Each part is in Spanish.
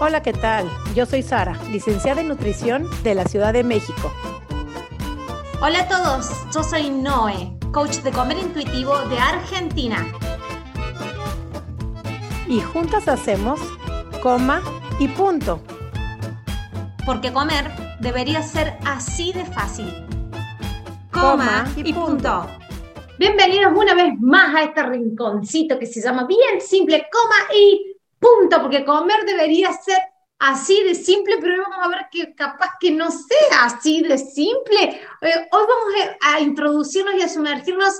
Hola, ¿qué tal? Yo soy Sara, licenciada en nutrición de la Ciudad de México. Hola a todos, yo soy Noé, coach de comer intuitivo de Argentina. Y juntas hacemos coma y punto. Porque comer debería ser así de fácil. Coma, y, punto. Bienvenidos una vez más a este rinconcito que se llama bien simple, coma y punto, porque comer debería ser así de simple, pero vamos a ver que capaz que no sea así de simple. Eh, hoy vamos a introducirnos y a sumergirnos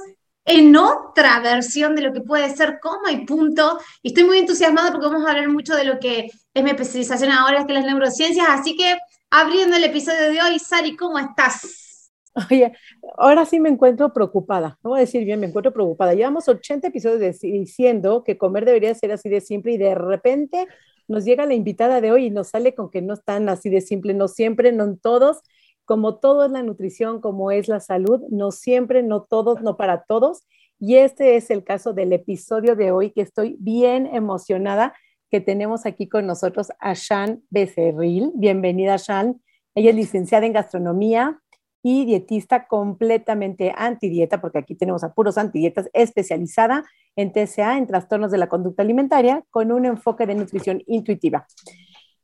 en otra versión de lo que puede ser coma y punto. Y estoy muy entusiasmada porque vamos a hablar mucho de lo que es mi especialización ahora, que es las neurociencias. Así que abriendo el episodio de hoy, Sari, ¿cómo estás? Oye, ahora sí me encuentro preocupada. No voy a decir bien, me encuentro preocupada. Llevamos 80 episodios diciendo que comer debería ser así de simple y de repente nos llega la invitada de hoy y nos sale con que no están así de simple, no siempre, no en todos. Como todo es la nutrición, como es la salud, no siempre, no todos, no para todos. Y este es el caso del episodio de hoy que estoy bien emocionada que tenemos aquí con nosotros a Shan Becerril. Bienvenida, Shan. Ella es licenciada en gastronomía, y dietista completamente antidieta, porque aquí tenemos a puros antidietas, especializada en TCA, en trastornos de la conducta alimentaria, con un enfoque de nutrición intuitiva.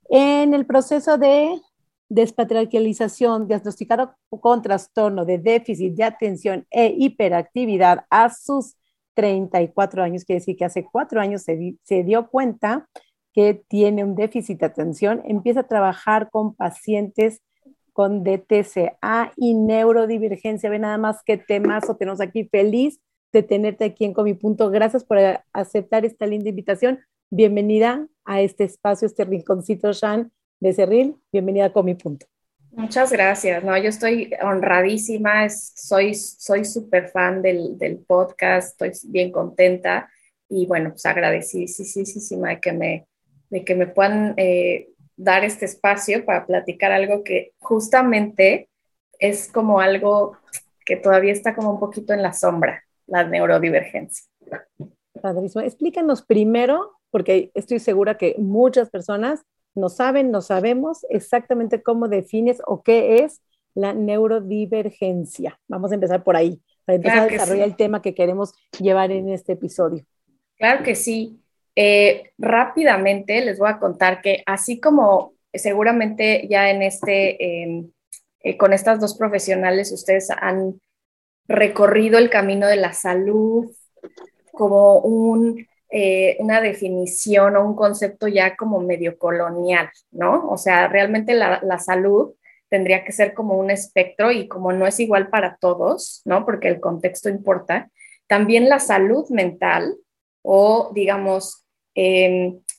En el proceso de despatriarcalización diagnosticado con trastorno de déficit de atención e hiperactividad a sus 34 años, quiere decir que hace cuatro años se, se dio cuenta que tiene un déficit de atención, empieza a trabajar con pacientes con DTCA y neurodivergencia. Ve nada más que temazo tenemos aquí. Feliz de tenerte aquí en Comi Punto. Gracias por aceptar esta linda invitación. Bienvenida a este espacio, este rinconcito, Shan de Cerril. Bienvenida a Comi Punto. Muchas gracias. No, yo estoy honradísima. soy soy súper fan del, del, podcast. Estoy bien contenta y bueno, pues agradecidísima de que me, de que me puedan eh, dar este espacio para platicar algo que justamente es como algo que todavía está como un poquito en la sombra, la neurodivergencia. Padrísimo. Explícanos primero, porque estoy segura que muchas personas no saben, no sabemos exactamente cómo defines o qué es la neurodivergencia. Vamos a empezar por ahí, para empezar a desarrollar el tema que queremos llevar en este episodio. Claro que sí. Eh, rápidamente les voy a contar que así como seguramente ya en este, em, eh, con estas dos profesionales, ustedes han recorrido el camino de la salud como un, eh, una definición o un concepto ya como medio colonial, ¿no? O sea, realmente la, la salud tendría que ser como un espectro y como no es igual para todos, ¿no? Porque el contexto importa. También la salud mental o digamos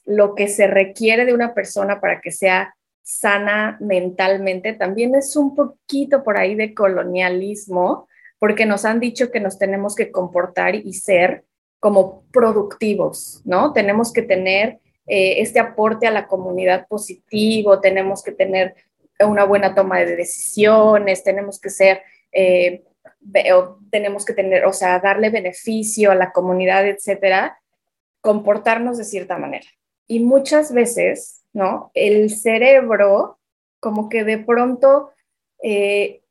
lo que se requiere de una persona para que sea sana mentalmente, también es un poquito por ahí de colonialismo, porque nos han dicho que nos tenemos que comportar y ser como productivos, ¿no? Tenemos que tener eh, este aporte a la comunidad positivo, tenemos que tener una buena toma de decisiones, tenemos que ser, eh, tenemos que tener, o sea, darle beneficio a la comunidad, etcétera comportarnos de cierta manera. Y muchas veces, ¿no? El cerebro como que de pronto eh,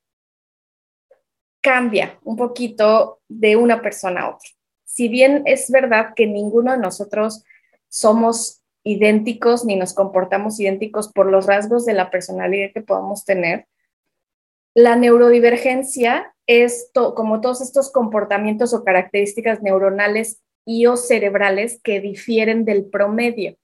cambia un poquito de una persona a otra. Si bien es verdad que ninguno de nosotros somos idénticos ni nos comportamos idénticos por los rasgos de la personalidad que podamos tener, la neurodivergencia es como todos estos comportamientos o características neuronales o cerebrales que difieren del promedio.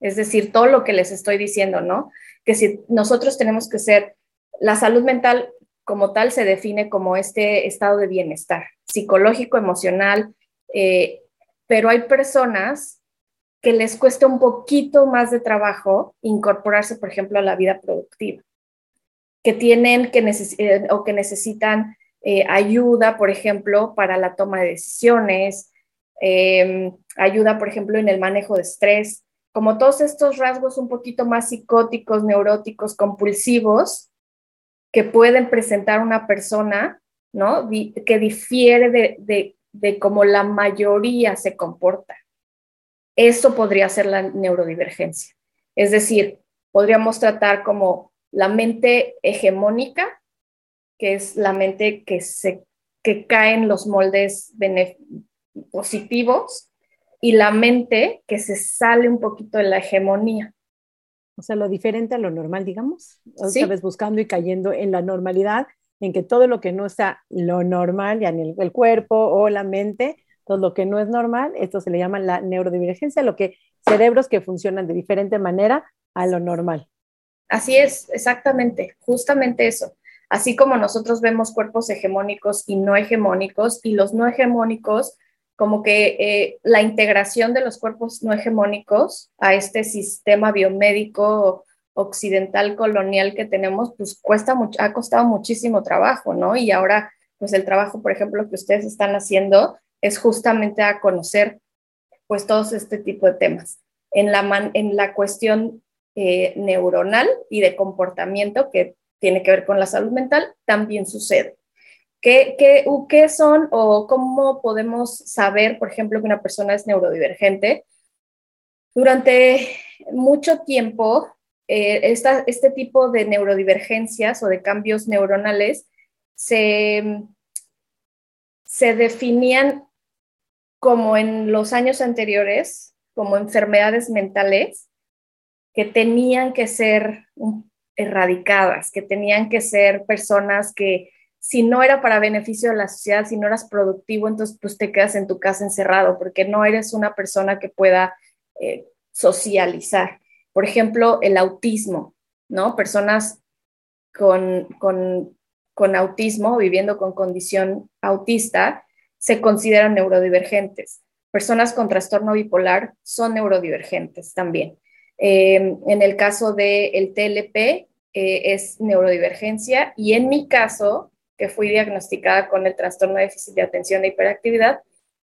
Es decir, todo lo que les estoy diciendo, ¿no? Que si nosotros tenemos que ser, la salud mental como tal se define como este estado de bienestar psicológico, emocional, eh, pero hay personas que les cuesta un poquito más de trabajo incorporarse, por ejemplo, a la vida productiva, que tienen que eh, o que necesitan eh, ayuda, por ejemplo, para la toma de decisiones, Em, ayuda, por ejemplo, en el manejo de estrés, como todos estos rasgos un poquito más psicóticos, neuróticos, compulsivos, que pueden presentar una persona, ¿no? que difiere de, de, de cómo la mayoría se comporta. Eso podría ser la neurodivergencia. Es decir, podríamos tratar como la mente hegemónica, que es la mente que, se, que cae en los moldes positivos, y la mente que se sale un poquito de la hegemonía. O sea, lo diferente a lo normal, digamos. Otra vez buscando y cayendo en la normalidad, en que todo lo que no está lo normal, ya en el, el, cuerpo o la mente, todo lo que no es normal, esto se le llama la neurodivergencia, lo que cerebros que funcionan de diferente manera a lo normal. Así es, exactamente, justamente eso. Así como nosotros vemos cuerpos hegemónicos y no hegemónicos, y los no hegemónicos, como que eh, la integración de los cuerpos no hegemónicos a este sistema biomédico occidental colonial que tenemos, pues cuesta ha costado muchísimo trabajo, ¿no? Y ahora, pues el trabajo, por ejemplo, que ustedes están haciendo es justamente a conocer, pues, todos este tipo de temas. En la, en la cuestión eh, neuronal y de comportamiento que tiene que ver con la salud mental, también sucede. ¿Qué, qué, ¿Qué, son o cómo podemos saber, por ejemplo, que una persona es neurodivergente? Durante mucho tiempo, eh, esta, este tipo de neurodivergencias o de cambios neuronales se, se definían como en los años anteriores, como enfermedades mentales que tenían que ser erradicadas, que tenían que ser personas que si no era para beneficio de la sociedad, si no eras productivo, entonces pues te quedas en tu casa encerrado porque no eres una persona que pueda eh, socializar. Por ejemplo, el autismo, ¿no? Personas con, con, con autismo, viviendo con condición autista, se consideran neurodivergentes. Personas con trastorno bipolar son neurodivergentes también. Eh, en el caso del TLP eh, es neurodivergencia y en mi caso, que fui diagnosticada con el trastorno de déficit de atención e hiperactividad,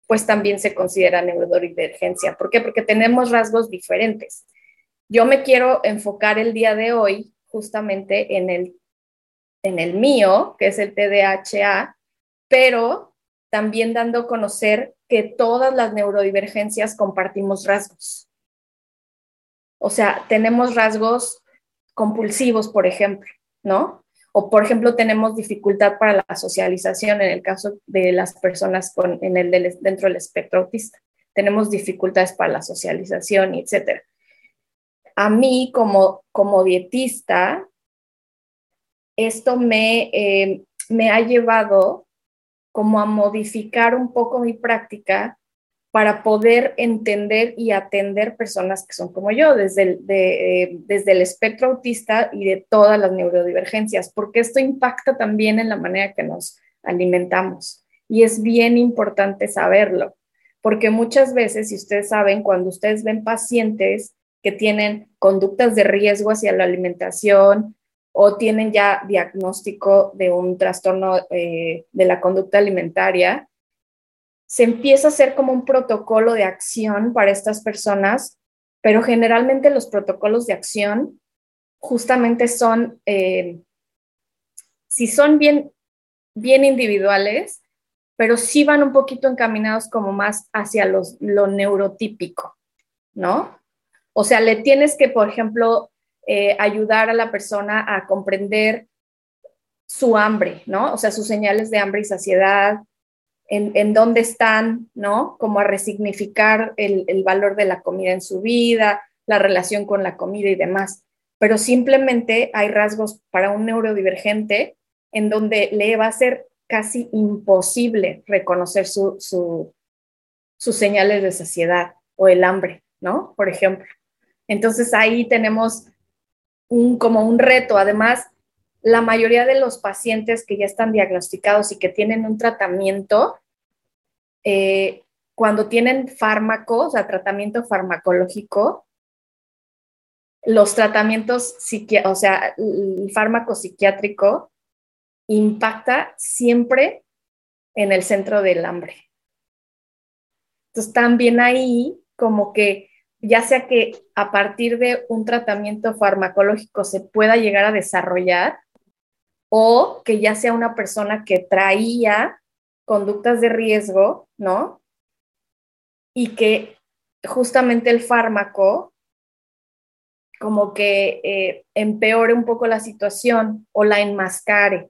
pues también se considera neurodivergencia. ¿Por qué? Porque tenemos rasgos diferentes. Yo me quiero enfocar el día de hoy justamente en el, en el mío, que es el TDAHA, pero también dando a conocer que todas las neurodivergencias compartimos rasgos. O sea, tenemos rasgos compulsivos, por ejemplo, ¿no? O, por ejemplo, tenemos dificultad para la socialización en el caso de las personas con, en el dentro del espectro autista. Tenemos dificultades para la socialización, etc. A mí, como, como dietista, esto me, eh, me ha llevado como a modificar un poco mi práctica para poder entender y atender personas que son como yo, desde el, desde el espectro autista y de todas las neurodivergencias, porque esto impacta también en la manera que nos alimentamos. Y es bien importante saberlo, porque muchas veces, si ustedes saben, cuando ustedes ven pacientes que tienen conductas de riesgo hacia la alimentación o tienen ya diagnóstico de un trastorno eh, de la conducta alimentaria, se empieza a hacer como un protocolo de acción para estas personas, pero generalmente los protocolos de acción justamente son, eh, si son bien, bien individuales, pero sí van un poquito encaminados como más hacia los, lo neurotípico, ¿no? O sea, le tienes que, por ejemplo, eh, ayudar a la persona a comprender su hambre, ¿no? O sea, sus señales de hambre y saciedad, en, dónde están, ¿no? Como a resignificar el, valor de la comida en su vida, la relación con la comida y demás. Pero simplemente hay rasgos para un neurodivergente en donde le va a ser casi imposible reconocer su, sus señales de saciedad o el hambre, ¿no? Por ejemplo. Entonces ahí tenemos un, como un reto. Además, la mayoría de los pacientes que ya están diagnosticados y que tienen un tratamiento, eh, cuando tienen fármacos, o sea, tratamiento farmacológico, los tratamientos, o sea, el fármaco psiquiátrico impacta siempre en el centro del hambre. Entonces, también ahí como que ya sea que a partir de un tratamiento farmacológico se pueda llegar a desarrollar o que ya sea una persona que traía conductas de riesgo, ¿no? Y que justamente el fármaco como que eh, empeore un poco la situación o la enmascare,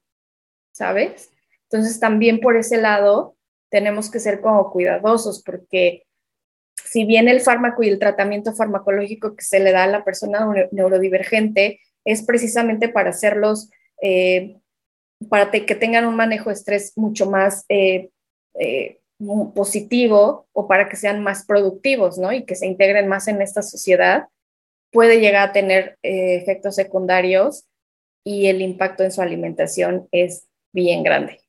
¿sabes? Entonces también por ese lado tenemos que ser como cuidadosos porque si bien el fármaco y el tratamiento farmacológico que se le da a la persona neurodivergente es precisamente para hacerlos, eh, para que tengan un manejo de estrés mucho más eh, eh, positivo o para que sean más productivos, ¿no? Y que se integren más en esta sociedad, puede llegar a tener efectos secundarios y el impacto en su alimentación es bien grande.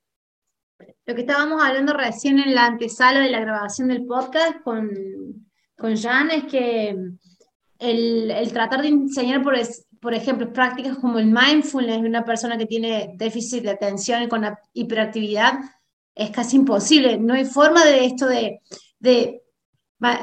Lo que estábamos hablando recién en la antesala de la grabación del podcast con, con Jan es que el, el tratar de enseñar, por, por ejemplo, prácticas como el mindfulness de una persona que tiene déficit de atención y con hiperactividad es casi imposible. No hay forma de esto de, de,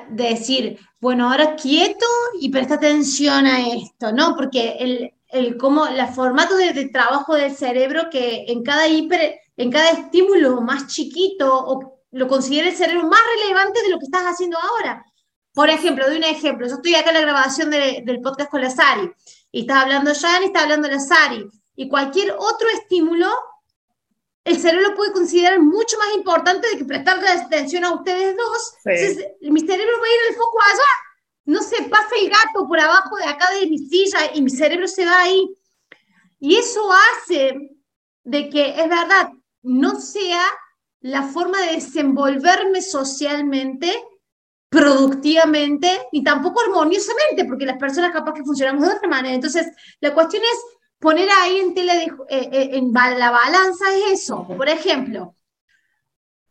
de decir, bueno, ahora quieto y presta atención a esto, ¿no? Porque el, el, como, la formato de, de trabajo del cerebro que en cada hiper en cada estímulo más chiquito o lo considera el cerebro más relevante de lo que estás haciendo ahora. Por ejemplo, doy un ejemplo. Yo estoy acá en la grabación del podcast con la Sari y está hablando Jan y está hablando la Sari. Y cualquier otro estímulo, el cerebro puede considerar mucho más importante de que prestarle atención a ustedes dos. Entonces, mi cerebro va a ir al foco allá. No se pasa el gato por abajo de acá de mi silla y mi cerebro se va ahí. Y eso hace de que, es verdad, no sea la forma de desenvolverme socialmente, productivamente, ni tampoco armoniosamente, porque las personas capaz que funcionamos de otra manera. Entonces, la cuestión es poner ahí en tela de, eh, eh, en la balanza es eso. Por ejemplo,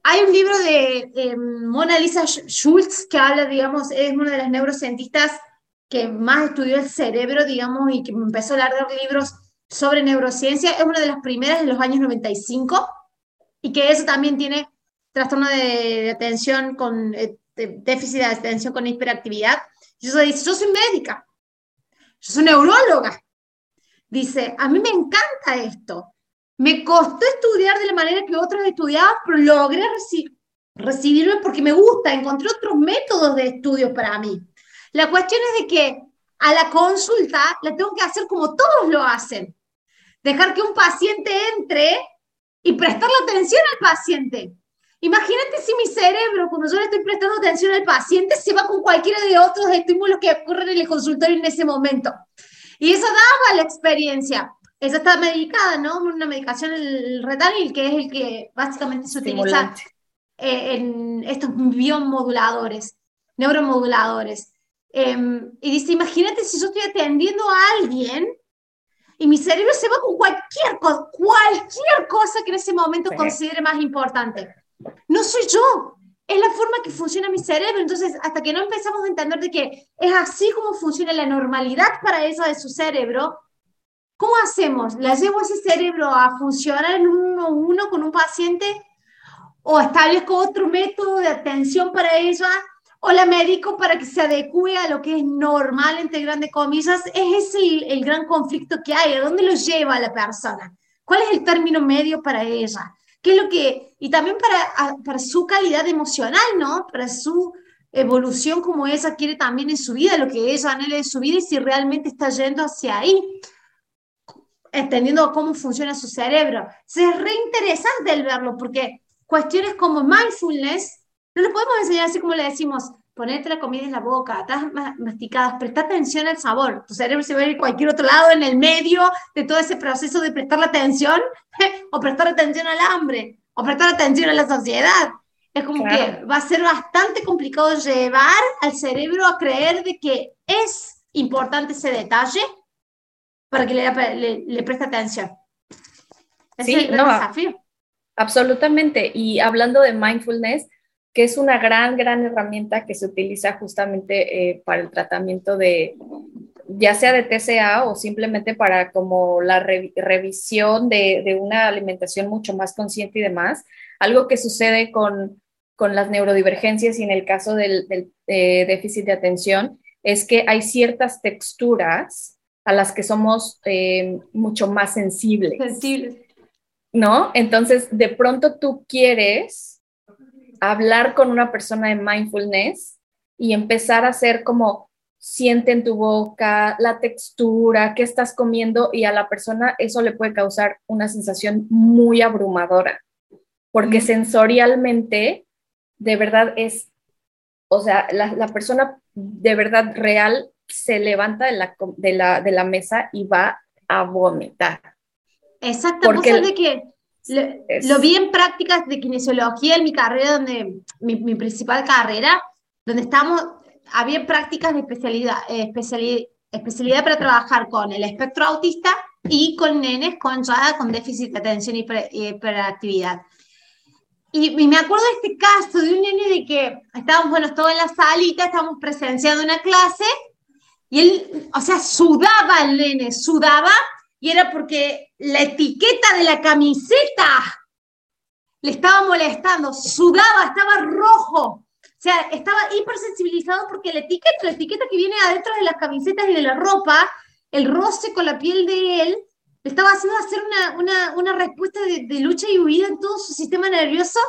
hay un libro de Mona Lisa Schultz que habla, digamos, es una de las neurocientistas que más estudió el cerebro, digamos, y que empezó a leer libros sobre neurociencia. Es una de las primeras en los años 95 y que eso también tiene trastorno de, atención con eh, déficit de atención con hiperactividad. Yo soy, yo soy médica, yo soy neuróloga. Dice, a mí me encanta esto. Me costó estudiar de la manera que otros estudiaban, pero logré recibirme porque me gusta, encontré otros métodos de estudio para mí. La cuestión es de que a la consulta la tengo que hacer como todos lo hacen. Dejar que un paciente entre y prestarle atención al paciente. Imagínate si mi cerebro, cuando yo le estoy prestando atención al paciente, se va con cualquiera de otros estímulos que ocurren en el consultorio en ese momento. Y eso daba la experiencia. Esa está medicada, ¿no? Una medicación, el Retanil, que es el que básicamente se utiliza eh, en estos biomoduladores, neuromoduladores. Em, y dice, imagínate si yo estoy atendiendo a alguien y mi cerebro se va con cualquier cosa, cualquier cosa que en ese momento considere más importante. No soy yo, es la forma que funciona mi cerebro. Entonces, hasta que no empezamos a entender de que es así como funciona la normalidad para eso de su cerebro, ¿cómo hacemos? ¿La llevo ese cerebro a funcionar en uno a uno con un paciente? ¿O establezco otro método de atención para ella? o la médico para que se adecue a lo que es normal, entre grandes comillas, es ese el, gran conflicto que hay, ¿a dónde lo lleva la persona? ¿Cuál es el término medio para ella? ¿Qué es lo que, y también para, para su calidad emocional, ¿no? Para su evolución como ella quiere también en su vida, lo que ella anhela en su vida y si realmente está yendo hacia ahí, entendiendo cómo funciona su cerebro. es re interesante el verlo porque cuestiones como mindfulness no le podemos enseñar así como le decimos, ponete la comida en la boca, estás masticadas, presta atención al sabor. Tu cerebro se va a ir a cualquier otro lado en el medio de todo ese proceso de prestar la atención, o prestar atención al hambre, o prestar atención a la sociedad. Es como que va a ser bastante complicado llevar al cerebro a creer de que es importante ese detalle para que le, le, preste atención. sí, es el no, desafío. Absolutamente. Y hablando de mindfulness, que es una gran, gran herramienta que se utiliza justamente eh, para el tratamiento de, ya sea de TCA o simplemente para como la revisión de, una alimentación mucho más consciente y demás. Algo que sucede con, las neurodivergencias y en el caso del, eh, déficit de atención es que hay ciertas texturas a las que somos eh, mucho más sensibles. Sensibles. ¿No? Entonces, de pronto tú quieres hablar con una persona de mindfulness y empezar a hacer como siente en tu boca, la textura, qué estás comiendo y a la persona eso le puede causar una sensación muy abrumadora, porque sensorialmente de verdad es, o sea, la, persona de verdad real se levanta de la, de la, de la mesa y va a vomitar. Exacto, porque de que lo, vi en prácticas de kinesiología en mi carrera, donde mi, mi principal carrera, donde estamos había prácticas de especialidad, eh, especialidad, especialidad para trabajar con el espectro autista y con nenes con, ya, con déficit de atención y hiperactividad. Y, y, me acuerdo de este caso de un nene de que estábamos, bueno, todos en la salita, estábamos presenciando una clase y él, o sea, sudaba el nene, sudaba y era porque la etiqueta de la camiseta le estaba molestando, sudaba, estaba rojo. O sea, estaba hipersensibilizado porque la etiqueta, la etiqueta que viene adentro de las camisetas y de la ropa, el roce con la piel de él, le estaba haciendo hacer una, una, una respuesta de, lucha y huida en todo su sistema nervioso.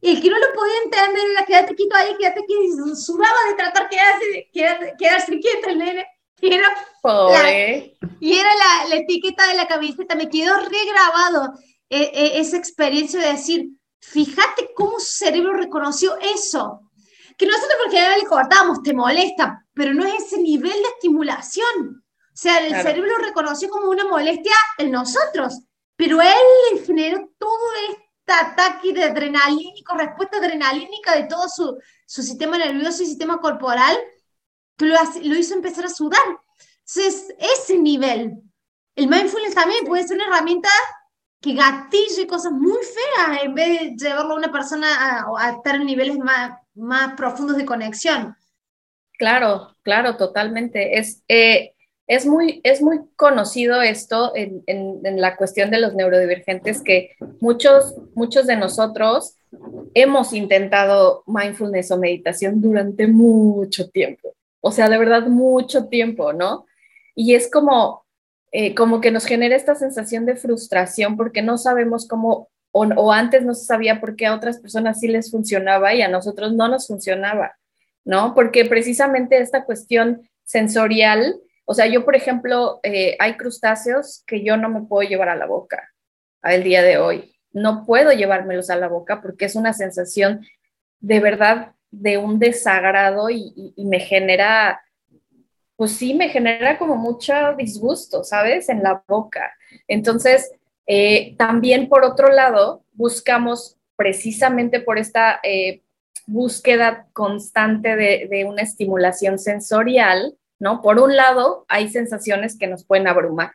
Y el que no lo podía entender era quédate quieto ahí, quédate quieto, sudaba de tratar de quedarse, quedarse quieto el nene. Y era, Pobre. La, y era la, la, etiqueta de la camiseta, me quedó regrabado eh, eh, esa experiencia de decir, fíjate cómo su cerebro reconoció eso que nosotros porque le cortamos, te molesta, pero no es ese nivel de estimulación. O sea, el cerebro lo reconoció como una molestia en nosotros, pero él le generó todo este ataque de adrenalínico, respuesta adrenalínica de todo su, su sistema nervioso y sistema corporal, que lo, lo hizo empezar a sudar. Entonces, ese nivel. El mindfulness también puede ser una herramienta que gatille cosas muy feas en vez de llevarlo a una persona a, a estar en niveles más, más profundos de conexión. Claro, claro, totalmente. Es, eh, es, muy, es muy conocido esto en, en, la cuestión de los neurodivergentes, que muchos, muchos de nosotros hemos intentado mindfulness o meditación durante mucho tiempo. O sea, de verdad, mucho tiempo, ¿no? Y es como, eh, como que nos genera esta sensación de frustración porque no sabemos cómo o, antes no se sabía por qué a otras personas sí les funcionaba y a nosotros no nos funcionaba, ¿no? Porque precisamente esta cuestión sensorial, o sea, yo, por ejemplo, eh, hay crustáceos que yo no me puedo llevar a la boca al día de hoy. No puedo llevármelos a la boca porque es una sensación de verdad de un desagrado y, me genera, pues sí, me genera como mucho disgusto, ¿sabes? En la boca. Entonces, eh, también, por otro lado, buscamos precisamente por esta eh, búsqueda constante de, una estimulación sensorial, ¿no? Por un lado, hay sensaciones que nos pueden abrumar.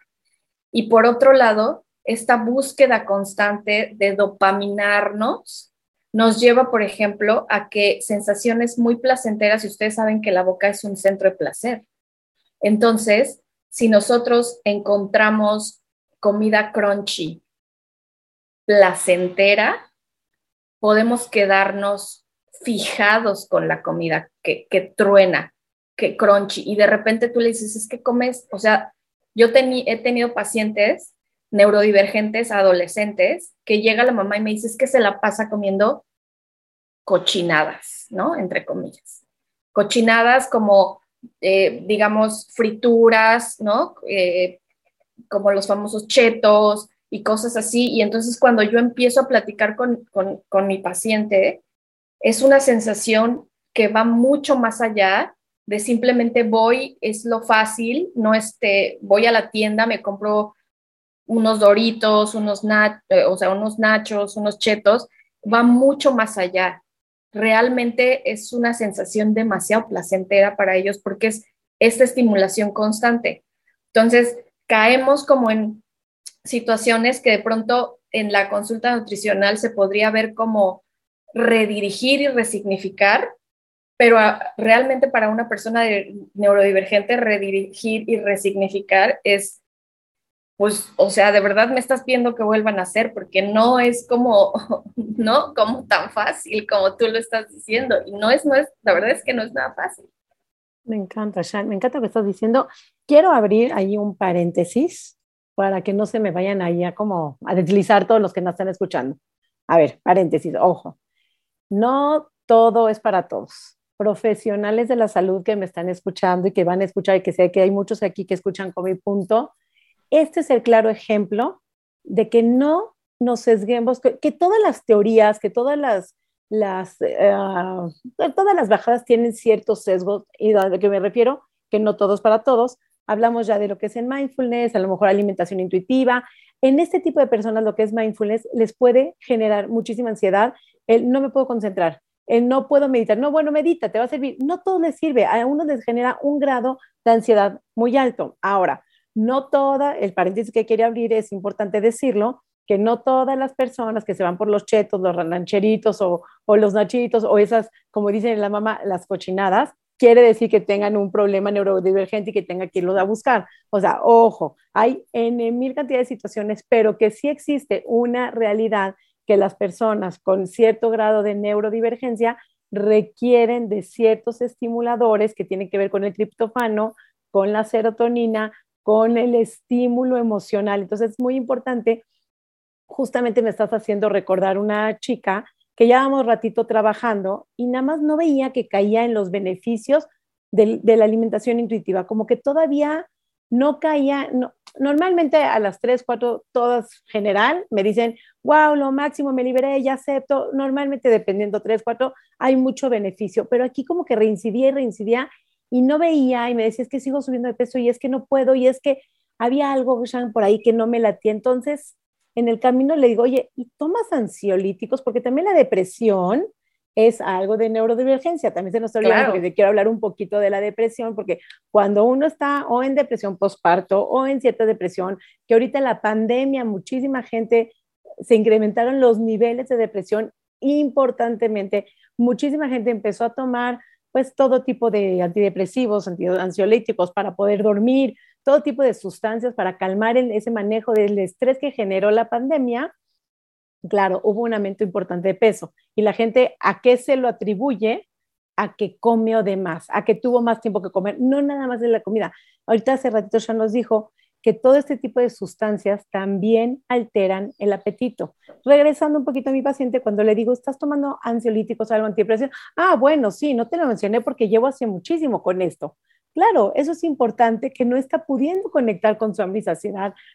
Y por otro lado, esta búsqueda constante de dopaminarnos nos lleva, por ejemplo, a que sensaciones muy placenteras, y ustedes saben que la boca es un centro de placer. Entonces, si nosotros encontramos comida crunchy, placentera, podemos quedarnos fijados con la comida que, truena, que crunchy, y de repente tú le dices, es que comes, o sea, yo he tenido pacientes neurodivergentes, adolescentes, que llega la mamá y me dice, es que se la pasa comiendo cochinadas, ¿no? Entre comillas. Cochinadas como, eh, digamos, frituras, ¿no? Eh, como los famosos chetos y cosas así. Y entonces cuando yo empiezo a platicar con, con, mi paciente, es una sensación que va mucho más allá de simplemente voy, es lo fácil, no este, voy a la tienda, me compro unos doritos, unos, eh, o sea, unos nachos, unos chetos, va mucho más allá. Realmente es una sensación demasiado placentera para ellos porque es esta estimulación constante. Entonces, caemos como en situaciones que de pronto en la consulta nutricional se podría ver como redirigir y resignificar, pero realmente para una persona neurodivergente redirigir y resignificar es, pues, o sea, de verdad me estás viendo que vuelvan a hacer, porque no es como, no, como tan fácil como tú lo estás diciendo, y no es, no es, la verdad es que no es nada fácil. Me encanta, Shan, me encanta lo que estás diciendo. Quiero abrir ahí un paréntesis para que no se me vayan ahí a como a deslizar todos los que nos están escuchando. A ver, paréntesis, ojo. No todo es para todos. profesionales de la salud que me están escuchando y que van a escuchar y que sé que hay muchos aquí que escuchan con mi punto, este es el claro ejemplo de que no nos sesguemos, que, todas las teorías, que todas las, las eh, todas las bajadas tienen ciertos sesgos y a lo que me refiero, que no todos para todos. Hablamos ya de lo que es el mindfulness, a lo mejor alimentación intuitiva. En este tipo de personas lo que es mindfulness les puede generar muchísima ansiedad. El no me puedo concentrar, el no puedo meditar. No, bueno, medita, te va a servir. No todo les sirve. A uno les genera un grado de ansiedad muy alto. Ahora, no toda, el paréntesis que quería abrir es importante decirlo, que no todas las personas que se van por los chetos, los rancheritos o, los nachitos o esas, como dicen la mamá, las cochinadas, quiere decir que tengan un problema neurodivergente y que tenga que irlo a buscar. O sea, ojo, hay en mil cantidad de situaciones, pero que sí existe una realidad que las personas con cierto grado de neurodivergencia requieren de ciertos estimuladores que tienen que ver con el triptofano, con la serotonina, con el estímulo emocional. Entonces es muy importante, justamente me estás haciendo recordar una chica que llevábamos ratito trabajando y nada más no veía que caía en los beneficios de, la alimentación intuitiva, como que todavía no caía, normalmente a las 3, 4, todas general, me dicen, wow, lo máximo, me liberé, ya acepto, normalmente dependiendo 3, 4, hay mucho beneficio, pero aquí como que reincidía y reincidía y no veía y me decía, es que sigo subiendo de peso y es que no puedo y es que había algo por ahí que no me latía. Entonces, en el camino le digo, oye, ¿y tomas ansiolíticos? Porque también la depresión es algo de neurodivergencia. También se nos olvida claro. porque quiero hablar un poquito de la depresión, porque cuando uno está o en depresión postparto o en cierta depresión, que ahorita la pandemia, muchísima gente se incrementaron los niveles de depresión importantemente, muchísima gente empezó a tomar pues todo tipo de antidepresivos, ansiolíticos para poder dormir, todo tipo de sustancias para calmar ese manejo del estrés que generó la pandemia, claro, hubo un aumento importante de peso. ¿Y la gente a qué se lo atribuye? A que comió de más, a que tuvo más tiempo que comer, no nada más de la comida. Ahorita hace ratito ya nos dijo que todo este tipo de sustancias también alteran el apetito. Regresando un poquito a mi paciente, cuando le digo, ¿estás tomando ansiolíticos o algo antidepresivo? Ah, bueno, sí, no te lo mencioné porque llevo hace muchísimo con esto. Claro, eso es importante que no está pudiendo conectar con su hambre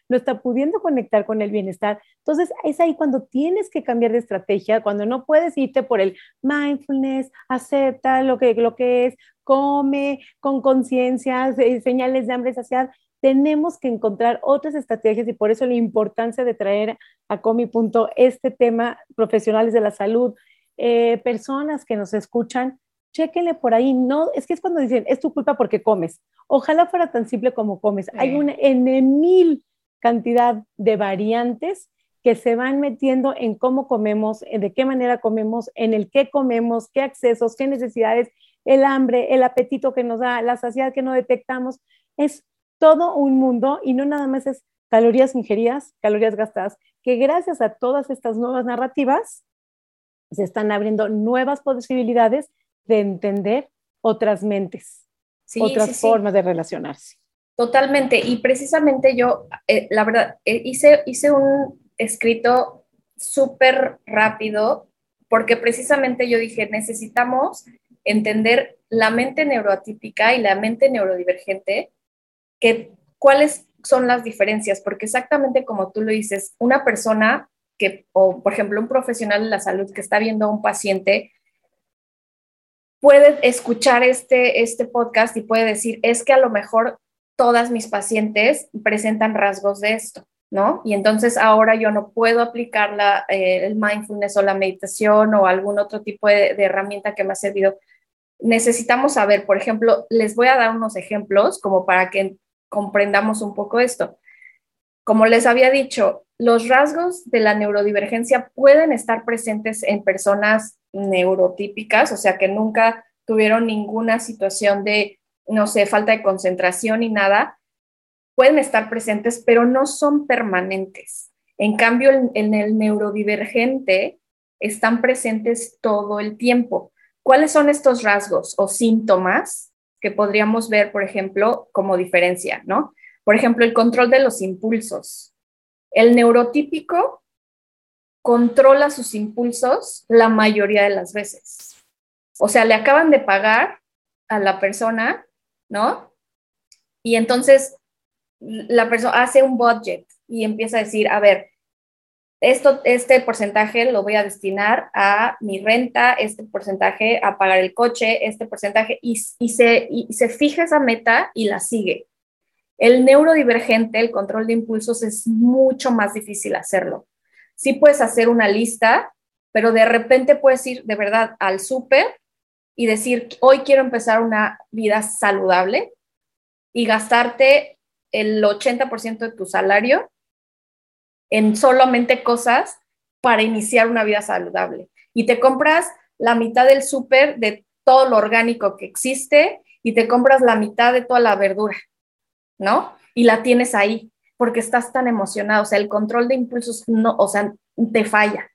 no está pudiendo conectar con el bienestar. Entonces, es ahí cuando tienes que cambiar de estrategia, cuando no puedes irte por el mindfulness, acepta lo que, lo que es, come con conciencia, señales de hambre saciedad tenemos que encontrar otras estrategias y por eso la importancia de traer a Comi Punto este tema, profesionales de la salud, eh, personas que nos escuchan, chéquenle por ahí, no, es que es cuando dicen, es tu culpa porque comes. Ojalá fuera tan simple como comes. Hay una en mil cantidad de variantes que se van metiendo en cómo comemos, de qué manera comemos, en el qué comemos, qué accesos, qué necesidades, el hambre, el apetito que nos da, la saciedad que no detectamos. Es todo un mundo y no nada más es calorías ingeridas, calorías gastadas, que gracias a todas estas nuevas narrativas se están abriendo nuevas posibilidades de entender otras mentes, otras formas de relacionarse. Totalmente. Y precisamente yo, eh, la verdad, eh, hice, hice un escrito súper rápido porque precisamente yo dije, necesitamos entender la mente neuroatípica y la mente neurodivergente que, cuáles son las diferencias, porque exactamente como tú lo dices, una persona que, o por ejemplo, un profesional de la salud que está viendo a un paciente, puede escuchar este, este podcast y puede decir, es que a lo mejor todas mis pacientes presentan rasgos de esto, ¿no? Y entonces ahora yo no puedo aplicar la, eh, el mindfulness o la meditación o algún otro tipo de, de herramienta que me ha servido. Necesitamos saber, por ejemplo, les voy a dar unos ejemplos como para que comprendamos un poco esto. Como les había dicho, los rasgos de la neurodivergencia pueden estar presentes en personas neurotípicas, o sea, que nunca tuvieron ninguna situación de, no sé, falta de concentración ni nada. Pueden estar presentes, pero no son permanentes. En cambio, en, el neurodivergente están presentes todo el tiempo. ¿Cuáles son estos rasgos o síntomas? Que podríamos ver, por ejemplo, como diferencia, ¿no? Por ejemplo, el control de los impulsos. El neurotípico controla sus impulsos la mayoría de las veces. O sea, le acaban de pagar a la persona, ¿no? Y entonces la persona hace un budget y empieza a decir, a ver, esto, este porcentaje lo voy a destinar a mi renta, este porcentaje a pagar el coche, este porcentaje, y, se, y se fija esa meta y la sigue. El neurodivergente, el control de impulsos, es mucho más difícil hacerlo. Sí puedes hacer una lista, pero de repente puedes ir de verdad al súper y decir, hoy quiero empezar una vida saludable y gastarte el 80% de tu salario en solamente cosas para iniciar una vida saludable. Y te compras la mitad del súper de todo lo orgánico que existe y te compras la mitad de toda la verdura, ¿no? Y la tienes ahí porque estás tan emocionado, o sea, el control de impulsos no, o sea, te falla,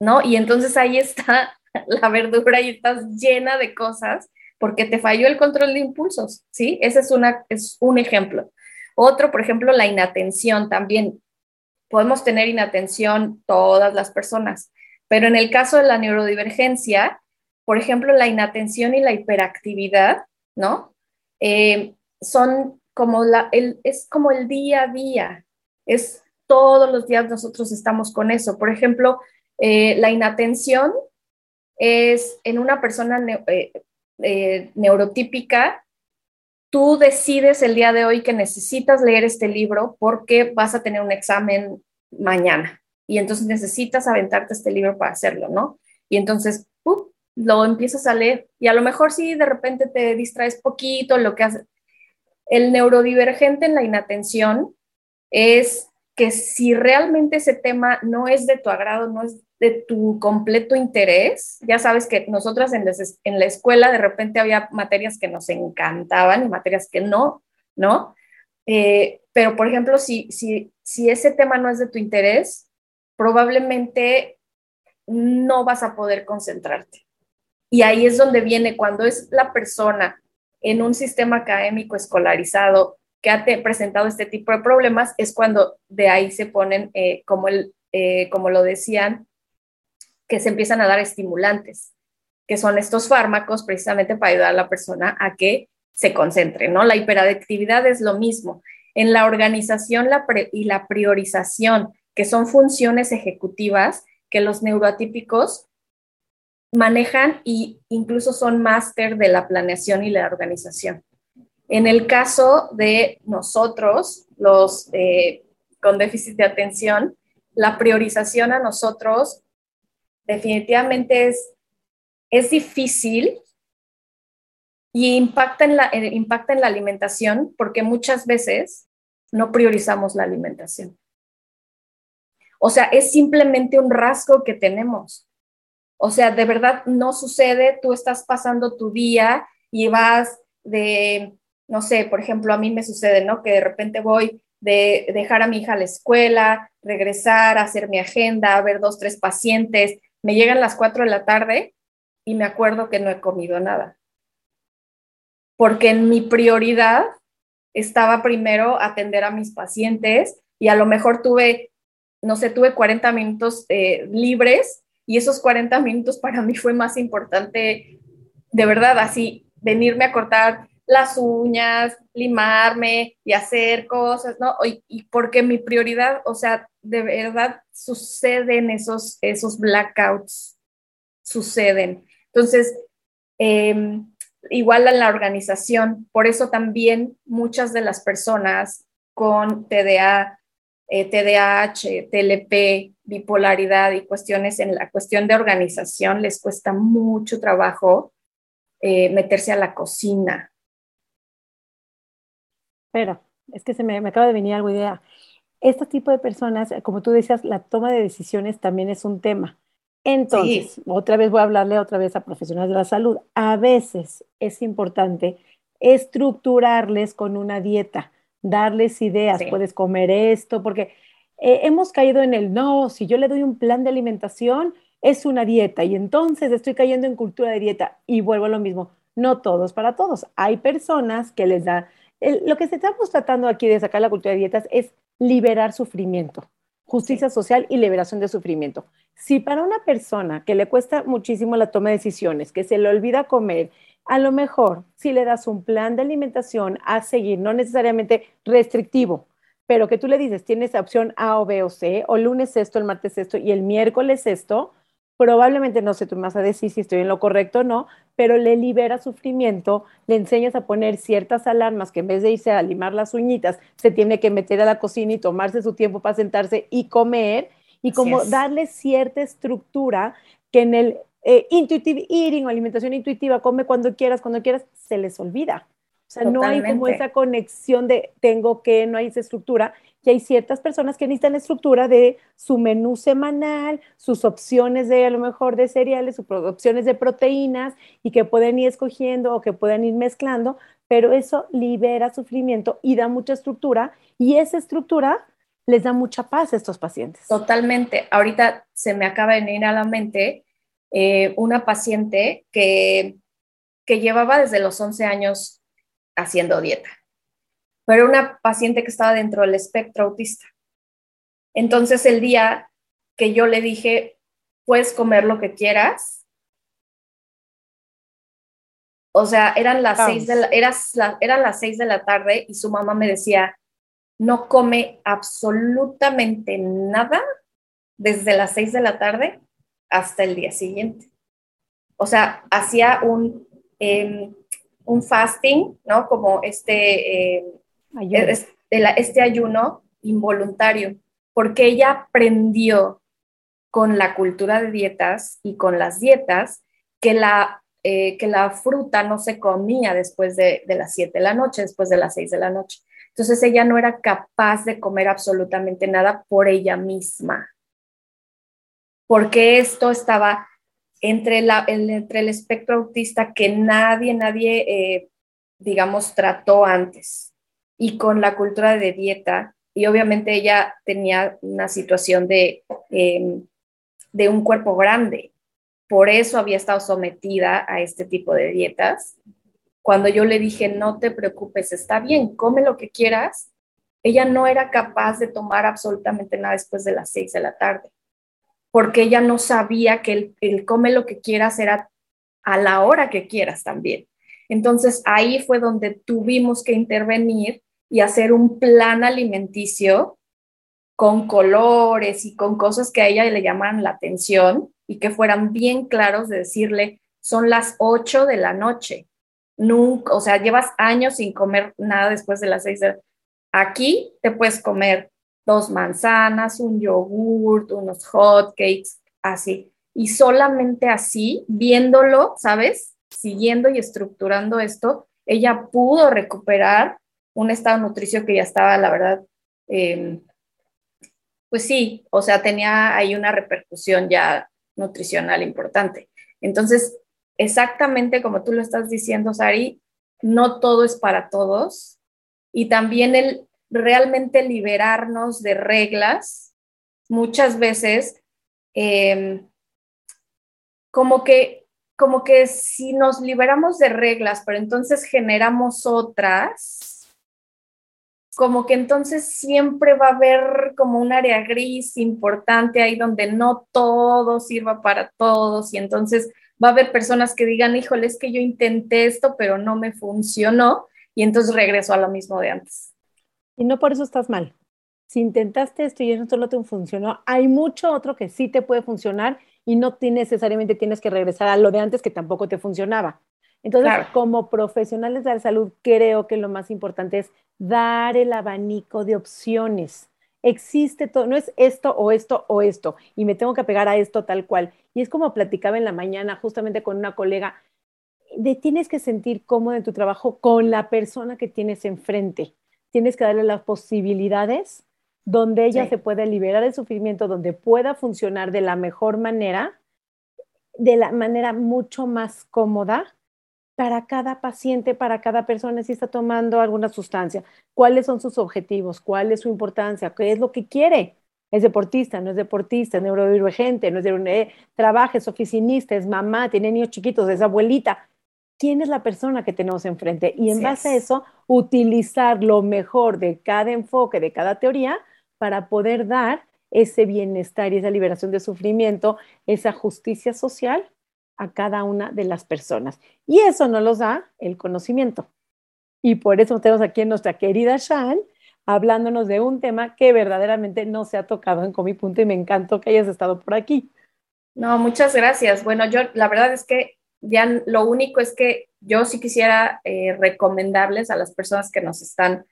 ¿no? Y entonces ahí está la verdura y estás llena de cosas porque te falló el control de impulsos, ¿sí? Ese es, una, es un ejemplo. Otro, por ejemplo, la inatención también. Podemos tener inatención todas las personas, pero en el caso de la neurodivergencia, por ejemplo, la inatención y la hiperactividad, ¿no? Eh, son como la, el, es como el día a día, es todos los días nosotros estamos con eso. Por ejemplo, eh, la inatención es en una persona eh, neurotípica, tú decides el día de hoy que necesitas leer este libro porque vas a tener un examen mañana y entonces necesitas aventarte este libro para hacerlo, ¿no? Y entonces lo empiezas a leer y a lo mejor sí de repente te distraes poquito, lo que hace. El neurodivergente en la inatención es que si realmente ese tema no es de tu agrado, no es de tu completo interés. Ya sabes que nosotras en, la escuela de repente había materias que nos encantaban y materias que no, ¿no? Eh, pero, por ejemplo, si, si, si ese tema no es de tu interés, probablemente no vas a poder concentrarte. Y ahí es donde viene cuando es la persona en un sistema académico escolarizado que ha presentado este tipo de problemas, es cuando de ahí se ponen, eh, como, el, eh, como lo decían, que se empiezan a dar estimulantes, que son estos fármacos precisamente para ayudar a la persona a que se concentre, ¿no? La hiperadictividad es lo mismo. En la organización y la priorización, que son funciones ejecutivas que los neuroatípicos manejan e incluso son máster de la planeación y la organización. En el caso de nosotros, los eh, con déficit de atención, la priorización a nosotros definitivamente es, es difícil y impacta en, la, eh, impacta en la alimentación porque muchas veces no priorizamos la alimentación. O sea, es simplemente un rasgo que tenemos. O sea, de verdad no sucede, tú estás pasando tu día y vas de, no sé, por ejemplo, a mí me sucede, ¿no? Que de repente voy de dejar a mi hija a la escuela, regresar, hacer mi agenda, ver dos, tres pacientes, me llegan las 4 de la tarde y me acuerdo que no he comido nada. Porque en mi prioridad estaba primero atender a mis pacientes y a lo mejor tuve, no sé, tuve 40 minutos eh, libres y esos 40 minutos para mí fue más importante, de verdad, así, venirme a cortar las uñas, limarme y hacer cosas, ¿no? Y, porque mi prioridad, o sea, de verdad suceden esos, esos blackouts, suceden. Entonces, em, igual en la organización, por eso también muchas de las personas con TDA, eh, TDAH, TLP, bipolaridad y cuestiones en la cuestión de organización les cuesta mucho trabajo eh, meterse a la cocina, Espera, es que se me, acaba de venir algo idea. Este tipo de personas, como tú decías, la toma de decisiones también es un tema. Entonces, otra vez voy a hablarle otra vez a profesionales de la salud. A veces es importante estructurarles con una dieta, darles ideas, puedes comer esto, porque eh, hemos caído en el no, si yo le doy un plan de alimentación, es una dieta y entonces estoy cayendo en cultura de dieta y vuelvo a lo mismo. No todos para todos. Hay personas que les da lo que estamos tratando aquí de sacar la cultura de dietas es liberar sufrimiento, justicia social y liberación de sufrimiento. Si para una persona que le cuesta muchísimo la toma de decisiones, que se le olvida comer, a lo mejor si le das un plan de alimentación a seguir, no necesariamente restrictivo, pero que tú le dices, tienes opción A o B o C, o lunes esto, el martes esto y el miércoles esto, probablemente no sé, tú me vas a decir si estoy en lo correcto o no, pero le libera sufrimiento, le enseñas a poner ciertas alarmas que en vez de irse a limar las uñitas, se tiene que meter a la cocina y tomarse su tiempo para sentarse y comer y como darle cierta estructura que en el eh, intuitive eating o alimentación intuitiva, come cuando quieras, cuando quieras, se les olvida. O sea, no hay como esa conexión de tengo que, no hay esa estructura. Hay ciertas personas que necesitan estructura de su menú semanal, sus opciones de a lo mejor de cereales, sus opciones de proteínas y que pueden ir escogiendo o que pueden ir mezclando, pero eso libera sufrimiento y da mucha estructura y esa estructura les da mucha paz a estos pacientes. Totalmente. Ahorita se me acaba de venir a la mente eh, una paciente que, que llevaba desde los 11 años haciendo dieta, pero una paciente que estaba dentro del espectro autista. Entonces el día que yo le dije, puedes comer lo que quieras, o sea, eran las, seis de eran las seis de la tarde y su mamá me decía, no come absolutamente nada desde las 6 de la tarde hasta el día siguiente. O sea, hacía un, em, un fasting, ¿no? Como este, este ayuno involuntario, porque ella aprendió con la cultura de dietas y con las dietas que la, eh, que la fruta no se comía después de, de las 7 de la noche, después de las 6 de la noche. Entonces ella no era capaz de comer absolutamente nada por ella misma, porque esto estaba entre, la, entre el espectro autista que nadie, nadie, eh, digamos, trató antes y con la cultura de dieta. Y obviamente ella tenía una situación de, em, de un cuerpo grande. Por eso había estado sometida a este tipo de dietas cuando yo le dije, no te preocupes, está bien, come lo que quieras, ella no era capaz de tomar absolutamente nada después de las seis de la tarde, porque ella no sabía que el, come lo que quieras era a la hora que quieras también. Entonces ahí fue donde tuvimos que intervenir y hacer un plan alimenticio con colores y con cosas que a ella le llamaran la atención y que fueran bien claros de decirle, son las ocho de la noche, nunca, o sea, llevas años sin comer nada después de las seis de Aquí te puedes comer dos manzanas, un yogurt, unos hot cakes, así. Y solamente así, viéndolo, ¿sabes? Siguiendo y estructurando esto, ella pudo recuperar un estado nutricio que ya estaba, la verdad, em, pues sí, o sea, tenía ahí una repercusión ya nutricional importante. Entonces, exactamente como tú lo estás diciendo, Sari, no todo es para todos. Y también el realmente liberarnos de reglas, muchas veces, em, como que como que si nos liberamos de reglas, pero entonces generamos otras, como que entonces siempre va a haber como un área gris importante ahí donde no todo sirva para todos y entonces va a haber personas que digan, híjole, es que yo intenté esto, pero no me funcionó, y entonces regreso a lo mismo de antes. Y no por eso estás mal. Si intentaste esto y no solo te funcionó, hay mucho otro que sí te puede funcionar y no necesariamente tienes que regresar a lo de antes que tampoco te funcionaba. Entonces, como profesionales de la salud, creo que lo más importante es dar el abanico de opciones existe todo, no es esto o esto o esto, y me tengo que pegar a esto tal cual. Y es como platicaba en la mañana justamente con una colega, de tienes que sentir cómodo en tu trabajo con la persona que tienes enfrente. Tienes que darle las posibilidades donde ella se pueda liberar del sufrimiento, donde pueda funcionar de la mejor manera, de la manera mucho más cómoda para cada paciente, para cada persona, si está tomando alguna sustancia, cuáles son sus objetivos, cuál es su importancia, qué es lo que quiere. Es deportista, no es deportista, es neurodivergente, no es de trabaja, es oficinista, es mamá, tiene niños chiquitos, es abuelita. ¿Quién es la persona que tenemos enfrente? Y en base a eso, utilizar lo mejor de cada enfoque, de cada teoría, para poder dar ese bienestar y esa liberación de sufrimiento, esa justicia social a cada una de las personas. Y eso nos lo da el conocimiento. Y por eso tenemos aquí a nuestra querida Shan hablándonos de un tema que verdaderamente no se ha tocado en Comi Punto y me encantó que hayas estado por aquí. No, muchas gracias. Bueno, yo la verdad es que ya lo único es que yo sí quisiera eh, recomendarles a las personas que nos están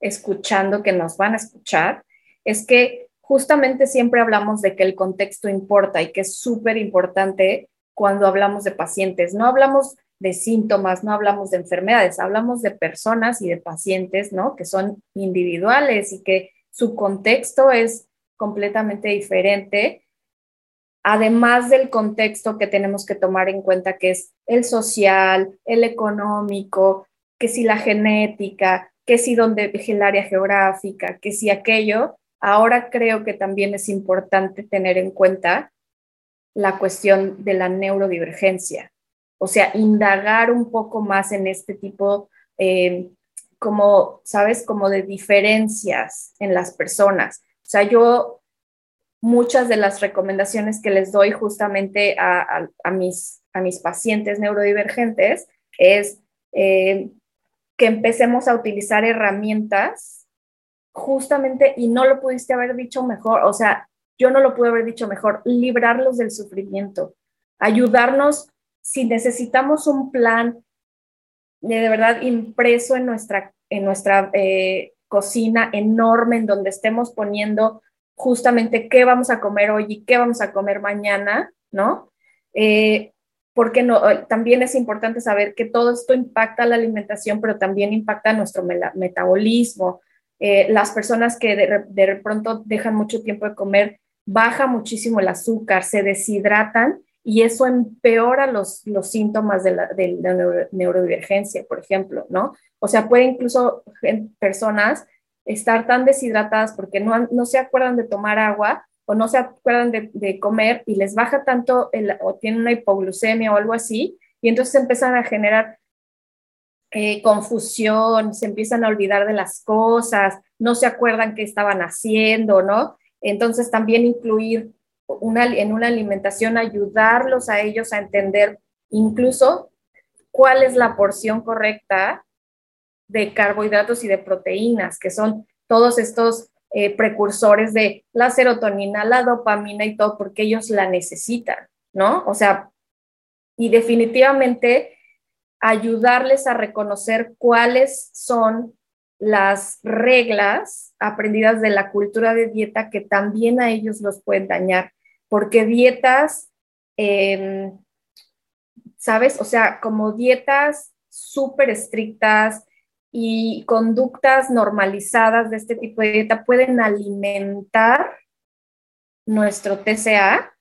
escuchando, que nos van a escuchar, es que justamente siempre hablamos de que el contexto importa y que es súper importante cuando hablamos de pacientes. No hablamos de síntomas, no hablamos de enfermedades, hablamos de personas y de pacientes, ¿no? Que son individuales y que su contexto es completamente diferente, además del contexto que tenemos que tomar en cuenta, que es el social, el económico, que si la genética, que si donde el área geográfica, que si aquello, ahora creo que también es importante tener en cuenta la cuestión de la neurodivergencia o sea, indagar un poco más en este tipo, eh, como, ¿sabes? Como de diferencias en las personas. O sea, yo muchas de las recomendaciones que les doy justamente a, mis, a mis pacientes neurodivergentes es eh, que empecemos a utilizar herramientas justamente, y no lo pudiste haber dicho mejor, o sea, yo no lo pude haber dicho mejor, librarlos del sufrimiento, ayudarnos si necesitamos un plan de, verdad impreso en nuestra, en nuestra eh, cocina enorme, en donde estemos poniendo justamente qué vamos a comer hoy y qué vamos a comer mañana, ¿no? Eh, porque no, eh, también es importante saber que todo esto impacta la alimentación, pero también impacta nuestro metabolismo. las personas que de, de, pronto dejan mucho tiempo de comer, baja muchísimo el azúcar, se deshidratan y eso empeora los, los síntomas de la, neurodivergencia, por ejemplo, ¿no? O sea, puede incluso personas estar tan deshidratadas porque no, no se acuerdan de tomar agua o no se acuerdan de, comer y les baja tanto o tienen una hipoglucemia o algo así, y entonces empiezan a generar eh, confusión, se empiezan a olvidar de las cosas, no se acuerdan qué estaban haciendo, ¿no? Entonces también incluir en una alimentación, ayudarlos a ellos a entender incluso cuál es la porción correcta de carbohidratos y de proteínas, que son todos estos eh, precursores de la serotonina, la dopamina y todo, porque ellos la necesitan, ¿no? O sea, y definitivamente ayudarles a reconocer cuáles son las reglas aprendidas de la cultura de dieta que también a ellos los pueden dañar porque dietas, em, ¿sabes? O sea, como dietas súper estrictas y conductas normalizadas de este tipo de dieta pueden alimentar nuestro TCA,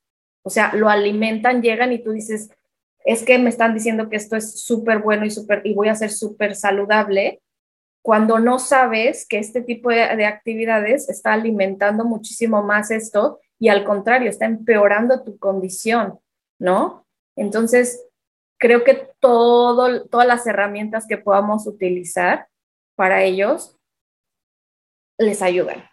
o sea, lo alimentan, llegan y tú dices, es que me están diciendo que esto es súper bueno y, super, y voy a ser súper saludable, cuando no sabes que este tipo de, de, actividades está alimentando muchísimo más esto y al contrario, está empeorando tu condición, ¿no? Entonces, creo que todas las herramientas que podamos utilizar para ellos les ayudan.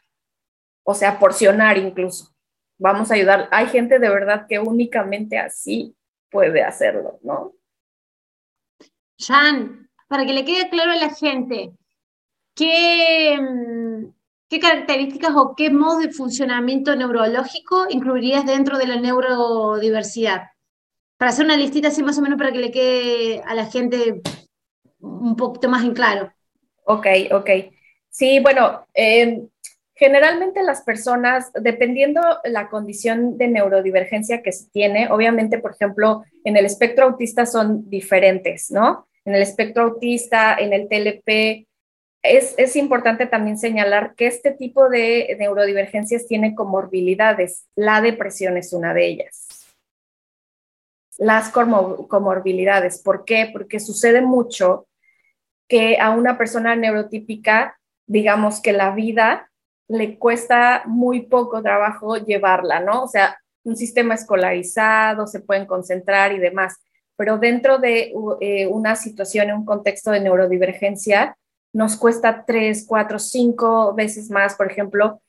O sea, porcionar incluso. Vamos a ayudar. Hay gente de verdad que únicamente así puede hacerlo, ¿no? Jan, para que le quede claro a la gente, ¿qué, mm, ¿Qué características o qué modos de funcionamiento neurológico incluirías dentro de la neurodiversidad? Para hacer una listita así más o menos para que le quede a la gente un poquito más en claro. Ok, ok. Sí, bueno, em, generalmente las personas, dependiendo la condición de neurodivergencia que se tiene, obviamente, por ejemplo, en el espectro autista son diferentes, ¿no? En el espectro autista, en el TLP, es, importante también señalar que este tipo de neurodivergencias tiene comorbilidades. La depresión es una de ellas. Las comorbilidades, ¿por qué? Porque sucede mucho que a una persona neurotípica, digamos que la vida le cuesta muy poco trabajo llevarla, ¿no? O sea, un sistema escolarizado, se pueden concentrar y demás, pero dentro de eh, una situación, en un contexto de neurodivergencia, nos cuesta tres, cuatro, cinco veces más, por ejemplo,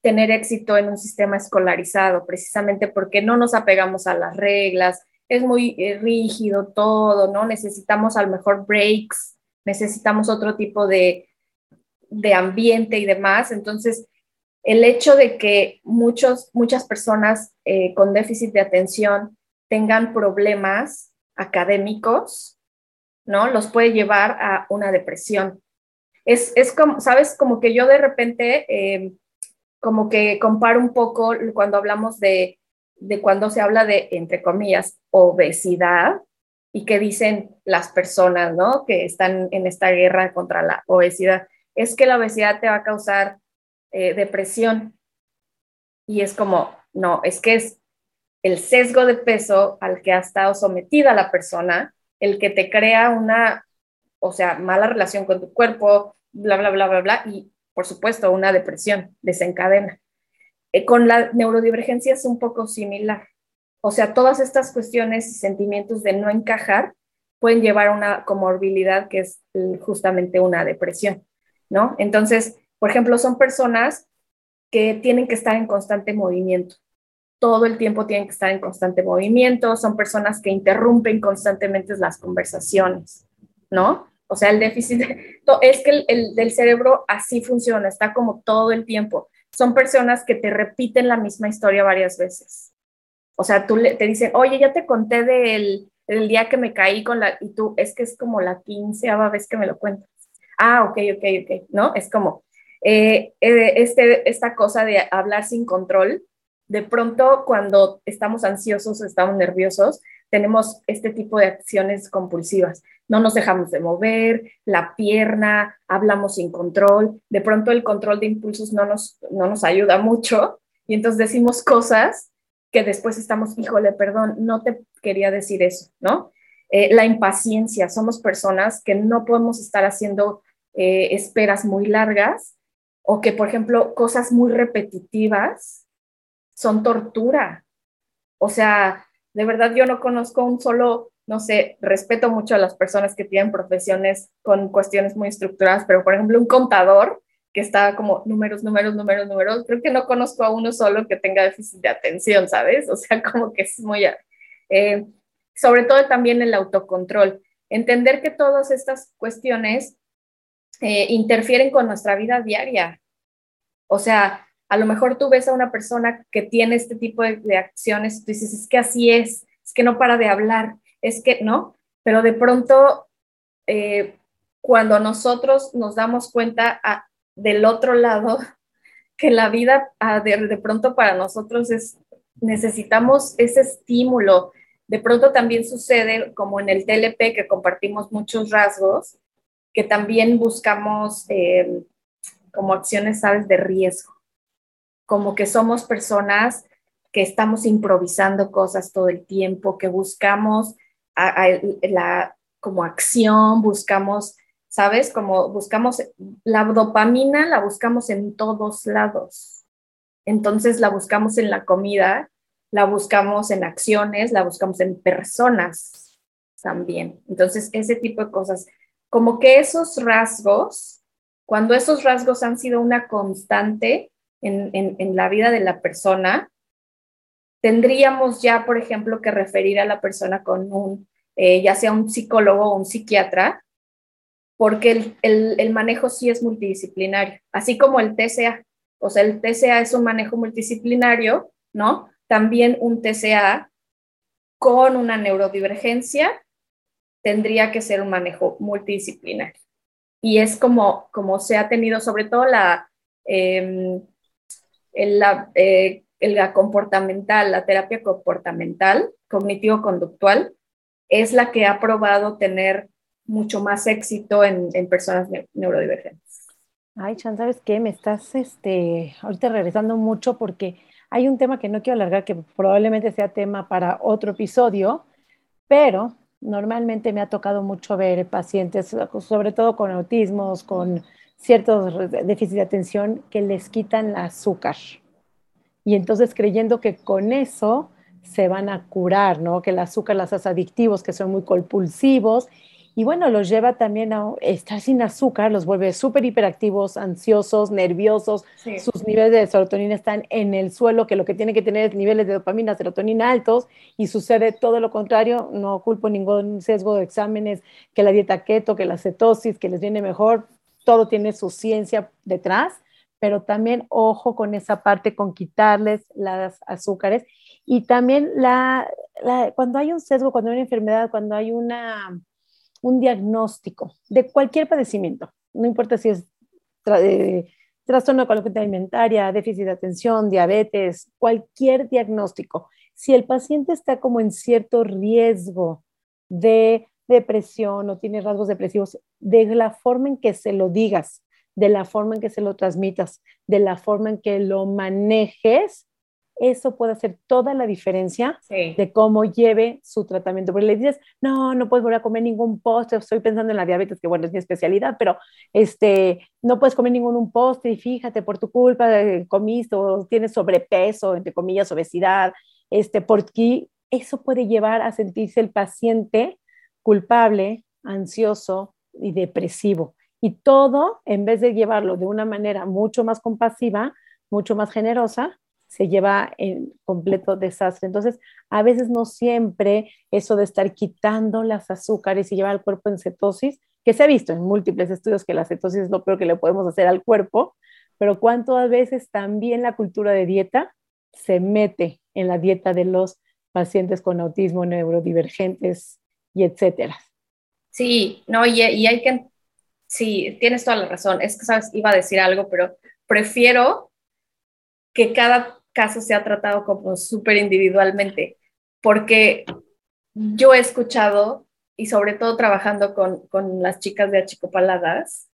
tener éxito en un sistema escolarizado, precisamente porque no nos apegamos a las reglas, es muy eh, rígido todo, ¿no? Necesitamos a lo mejor breaks, necesitamos otro tipo de, de ambiente y demás. Entonces, el hecho de que muchos, muchas personas eh, con déficit de atención tengan problemas académicos, ¿no? Los puede llevar a una depresión. Es, es como, ¿sabes? Como que yo de repente, eh, como que comparo un poco cuando hablamos de, de cuando se habla de, entre comillas, obesidad y que dicen las personas, ¿no? Que están en esta guerra contra la obesidad. Es que la obesidad te va a causar eh, depresión. Y es como, no, es que es el sesgo de peso al que ha estado sometida la persona, el que te crea una, o sea, mala relación con tu cuerpo, bla, bla, bla, bla, bla, y por supuesto una depresión desencadena. Eh, con la neurodivergencia es un poco similar. O sea, todas estas cuestiones y sentimientos de no encajar pueden llevar a una comorbilidad que es justamente una depresión, ¿no? Entonces, por ejemplo, son personas que tienen que estar en constante movimiento. Todo el tiempo tienen que estar en constante movimiento, son personas que interrumpen constantemente las conversaciones, ¿no? O sea, el déficit es que el, del cerebro así funciona, está como todo el tiempo. Son personas que te repiten la misma historia varias veces. O sea, tú le, te dicen, oye, ya te conté del, del, día que me caí con la, y tú, es que es como la quinceava vez que me lo cuentas. Ah, ok, ok, ok, ¿no? Es como, eh, eh, este, esta cosa de hablar sin control, de pronto cuando estamos ansiosos estamos nerviosos, tenemos este tipo de acciones compulsivas. No nos dejamos de mover, la pierna, hablamos sin control. De pronto el control de impulsos no nos, no nos ayuda mucho y entonces decimos cosas que después estamos, híjole, perdón, no te quería decir eso, ¿no? Eh, la impaciencia, somos personas que no podemos estar haciendo eh, esperas muy largas o que, por ejemplo, cosas muy repetitivas son tortura. O sea, de verdad yo no conozco un solo, no sé, respeto mucho a las personas que tienen profesiones con cuestiones muy estructuradas, pero por ejemplo un contador que está como números, números, números, números, creo que no conozco a uno solo que tenga déficit de atención, ¿sabes? O sea, como que es muy... Eh, sobre todo también el autocontrol, entender que todas estas cuestiones eh, interfieren con nuestra vida diaria. O sea, a lo mejor tú ves a una persona que tiene este tipo de, acciones, tú dices, es que así es, es que no para de hablar, es que no, pero de pronto, eh, cuando nosotros nos damos cuenta del otro lado, que la vida de, pronto para nosotros es, necesitamos ese estímulo. De pronto también sucede, como en el TLP, que compartimos muchos rasgos, que también buscamos eh, como acciones, ¿sabes?, de riesgo como que somos personas que estamos improvisando cosas todo el tiempo, que buscamos la como acción, buscamos, ¿sabes? Como buscamos la dopamina, la buscamos en todos lados. Entonces la buscamos en la comida, la buscamos en acciones, la buscamos en personas también. Entonces ese tipo de cosas, como que esos rasgos, cuando esos rasgos han sido una constante, en, la vida de la persona, tendríamos ya, por ejemplo, que referir a la persona con un, eh, ya sea un psicólogo o un psiquiatra, porque el, manejo sí es multidisciplinario, así como el TCA. O sea, el TCA es un manejo multidisciplinario, ¿no? También un TCA con una neurodivergencia tendría que ser un manejo multidisciplinario. Y es como, como se ha tenido, sobre todo la, em, la, eh, la comportamental, la terapia comportamental, cognitivo-conductual, es la que ha probado tener mucho más éxito en, en personas neurodivergentes. Ay, Chan, ¿sabes qué? Me estás este, ahorita regresando mucho porque hay un tema que no quiero alargar, que probablemente sea tema para otro episodio, pero normalmente me ha tocado mucho ver pacientes, sobre todo con autismos, con ciertos déficits de atención que les quitan el azúcar. Y entonces creyendo que con eso se van a curar, ¿no? Que el azúcar las hace adictivos, que son muy compulsivos. y bueno, los lleva también a estar sin azúcar, los vuelve súper hiperactivos, ansiosos, nerviosos, sus niveles de serotonina están en el suelo, que lo que tiene que tener es niveles de dopamina, serotonina altos, y sucede todo lo contrario, no culpo ningún sesgo de exámenes, que la dieta keto, que la cetosis, que les viene mejor, todo tiene su ciencia detrás, pero también ojo con esa parte, con quitarles las azúcares. Y también la, cuando hay un sesgo, cuando hay una enfermedad, cuando hay una un diagnóstico de cualquier padecimiento, no importa si es trastorno de conducta alimentaria, déficit de atención, diabetes, cualquier diagnóstico. Si el paciente está como en cierto riesgo de depresión o tiene rasgos depresivos, de la forma en que se lo digas, de la forma en que se lo transmitas, de la forma en que lo manejes, eso puede hacer toda la diferencia de cómo lleve su tratamiento. Porque le dices, no, no puedes volver a comer ningún postre, estoy pensando en la diabetes, que bueno, es mi especialidad, pero este, no puedes comer ningún postre y fíjate, por tu culpa eh, comiste o tienes sobrepeso, entre comillas, obesidad, este, porque eso puede llevar a sentirse el paciente culpable, ansioso y depresivo. Y todo, en vez de llevarlo de una manera mucho más compasiva, mucho más generosa, se lleva en completo desastre. Entonces, a veces no siempre eso de estar quitando las azúcares y llevar al cuerpo en cetosis, que se ha visto en múltiples estudios que la cetosis es lo peor que le podemos hacer al cuerpo, pero cuántas veces también la cultura de dieta se mete en la dieta de los pacientes con autismo, neurodivergentes y etcétera. Sí, no, y, y hay que, sí, tienes toda la razón. Es que, sabes, iba a decir algo, pero prefiero que cada caso se ha tratado como súper individualmente, porque yo he escuchado, y sobre todo trabajando con, con las chicas de Achicopaladas,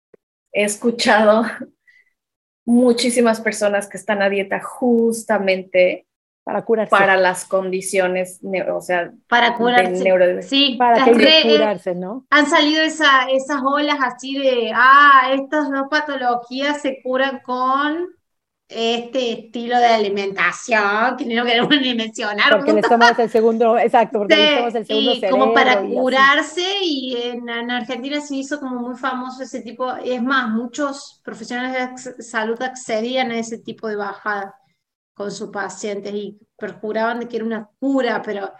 he escuchado muchísimas personas que están a dieta justamente para curarse. Para las condiciones, o sea, para curarse. Sí, para que curarse, ¿no? Han salido esa, esas olas así de, ah, estas dos patologías se curan con este estilo de alimentación, que no queremos ni mencionar. Porque le tomamos el segundo, exacto, porque le tomamos el segundo y como para curarse, y en, Argentina se hizo como muy famoso ese tipo, es más, muchos profesionales de salud accedían a ese tipo de bajada con sus pacientes y perjuraban de que era una cura, pero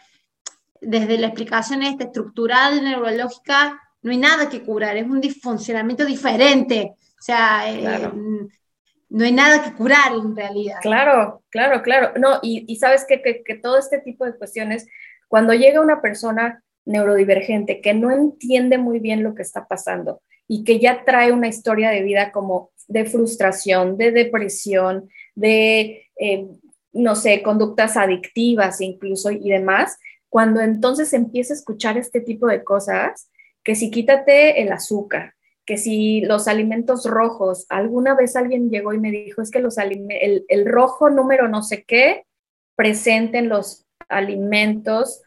desde la explicación esta estructural, neurológica, no hay nada que curar, es un funcionamiento diferente. O sea, eh, no hay nada que curar en realidad. Claro, claro, claro. No, y, sabes que, que, todo este tipo de cuestiones, cuando llega una persona neurodivergente que no entiende muy bien lo que está pasando y que ya trae una historia de vida como de frustración, de depresión, de, eh, no sé, conductas adictivas incluso y demás, cuando entonces empieza a escuchar este tipo de cosas, que si quítate el azúcar, que si los alimentos rojos, alguna vez alguien llegó y me dijo, es que los el, el rojo número no sé qué presente en los alimentos,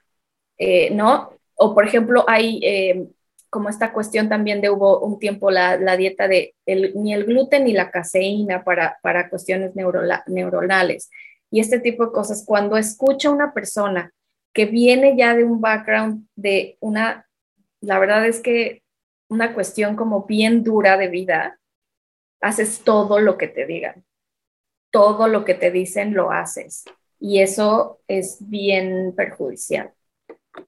eh, ¿no? O por ejemplo, hay eh, como esta cuestión también de hubo un tiempo la, la dieta de ni el gluten ni la caseína para, para cuestiones neuronales. Y este tipo de cosas, cuando escucha una persona que viene ya de un background de una, la verdad es que una cuestión como bien dura de vida, haces todo lo que te digan. Todo lo que te dicen lo haces. Y eso es bien perjudicial,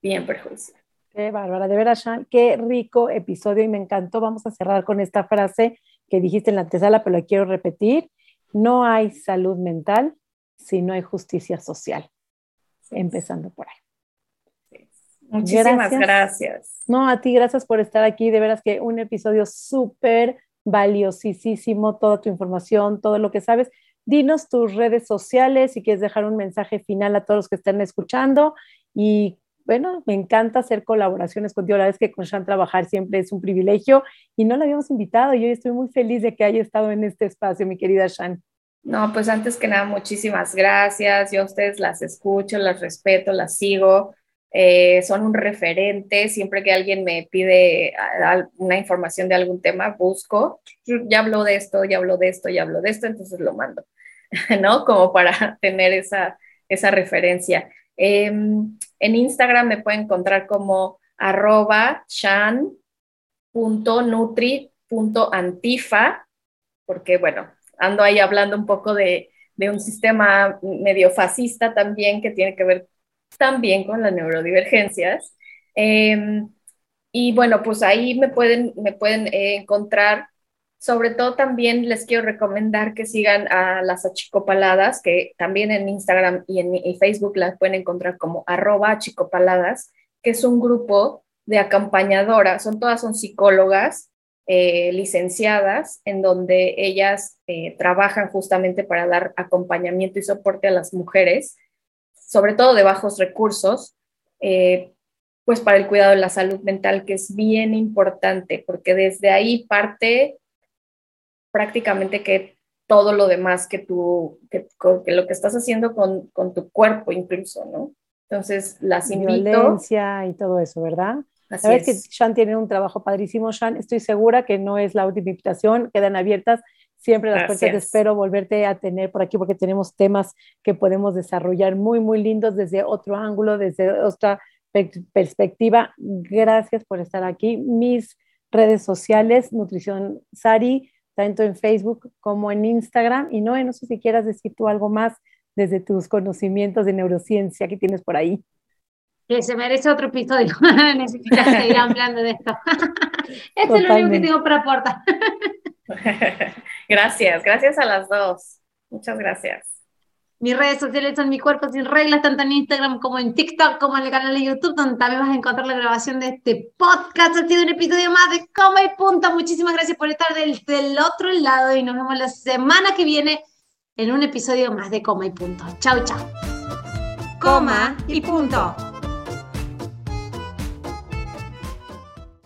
bien perjudicial. Qué bárbara, de veras, Sean, qué rico episodio y me encantó. Vamos a cerrar con esta frase que dijiste en la antesala, pero la quiero repetir. No hay salud mental si no hay justicia social. Empezando por ahí. Muchísimas gracias. No, a ti, gracias por estar aquí. De veras que un episodio súper valiosísimo, toda tu información, todo lo que sabes. Dinos tus redes sociales si quieres dejar un mensaje final a todos los que estén escuchando. Y bueno, me encanta hacer colaboraciones contigo. La vez que con Shan trabajar siempre es un privilegio y no la habíamos invitado. Yo estoy muy feliz de que haya estado en este espacio, mi querida Shan. No, pues antes que nada, muchísimas gracias. Yo a ustedes las escucho, las respeto, las sigo. Eh, son un referente, siempre que alguien me pide una información de algún tema, busco, ya hablo de esto, ya hablo de esto, ya hablo de esto, entonces lo mando, ¿no? Como para tener esa, esa referencia. Em, en Instagram me pueden encontrar como arroba shan coma.nutri.antifa, porque bueno, ando ahí hablando un poco de, un sistema medio fascista también que tiene que ver también con las neurodivergencias. Em, y bueno, pues ahí me pueden, me pueden eh, encontrar. Sobre todo también les quiero recomendar que sigan a las achicopaladas, que también en Instagram y en Facebook las pueden encontrar como arroba achicopaladas, que es un grupo de acompañadoras, son todas son psicólogas eh, licenciadas, en donde ellas eh, trabajan justamente para dar acompañamiento y soporte a las mujeres, sobre todo de bajos recursos, eh, pues para el cuidado de la salud mental, que es bien importante, porque desde ahí parte prácticamente que todo lo demás que tú, que, lo que estás haciendo con, con, tu cuerpo incluso, ¿no? Entonces, las invito. Violencia y todo eso, ¿verdad? Sabes que Shan tiene un trabajo padrísimo, Shan. Estoy segura que no es la última invitación, quedan abiertas siempre las puertas. Espero volverte a tener por aquí porque tenemos temas que podemos desarrollar muy, muy lindos desde otro ángulo, desde otra perspectiva. Gracias por estar aquí. Mis redes sociales, Nutrición Sari, tanto en Facebook como en Instagram. Y no, no sé si quieras decir tú algo más desde tus conocimientos de neurociencia que tienes por ahí que se merece otro episodio. Necesitas seguir hablando de esto. Esto es lo único que tengo para aportar. gracias, gracias a las dos. Muchas gracias. Mis redes sociales son Mi Cuerpo Sin Reglas, tanto en Instagram como en TikTok, como en el canal de YouTube, donde también vas a encontrar la grabación de este podcast. Ha sido un episodio más de Coma y Punto. Muchísimas gracias por estar del, del otro lado y nos vemos la semana que viene en un episodio más de Coma y Punto. Chau, chau. Coma y Punto.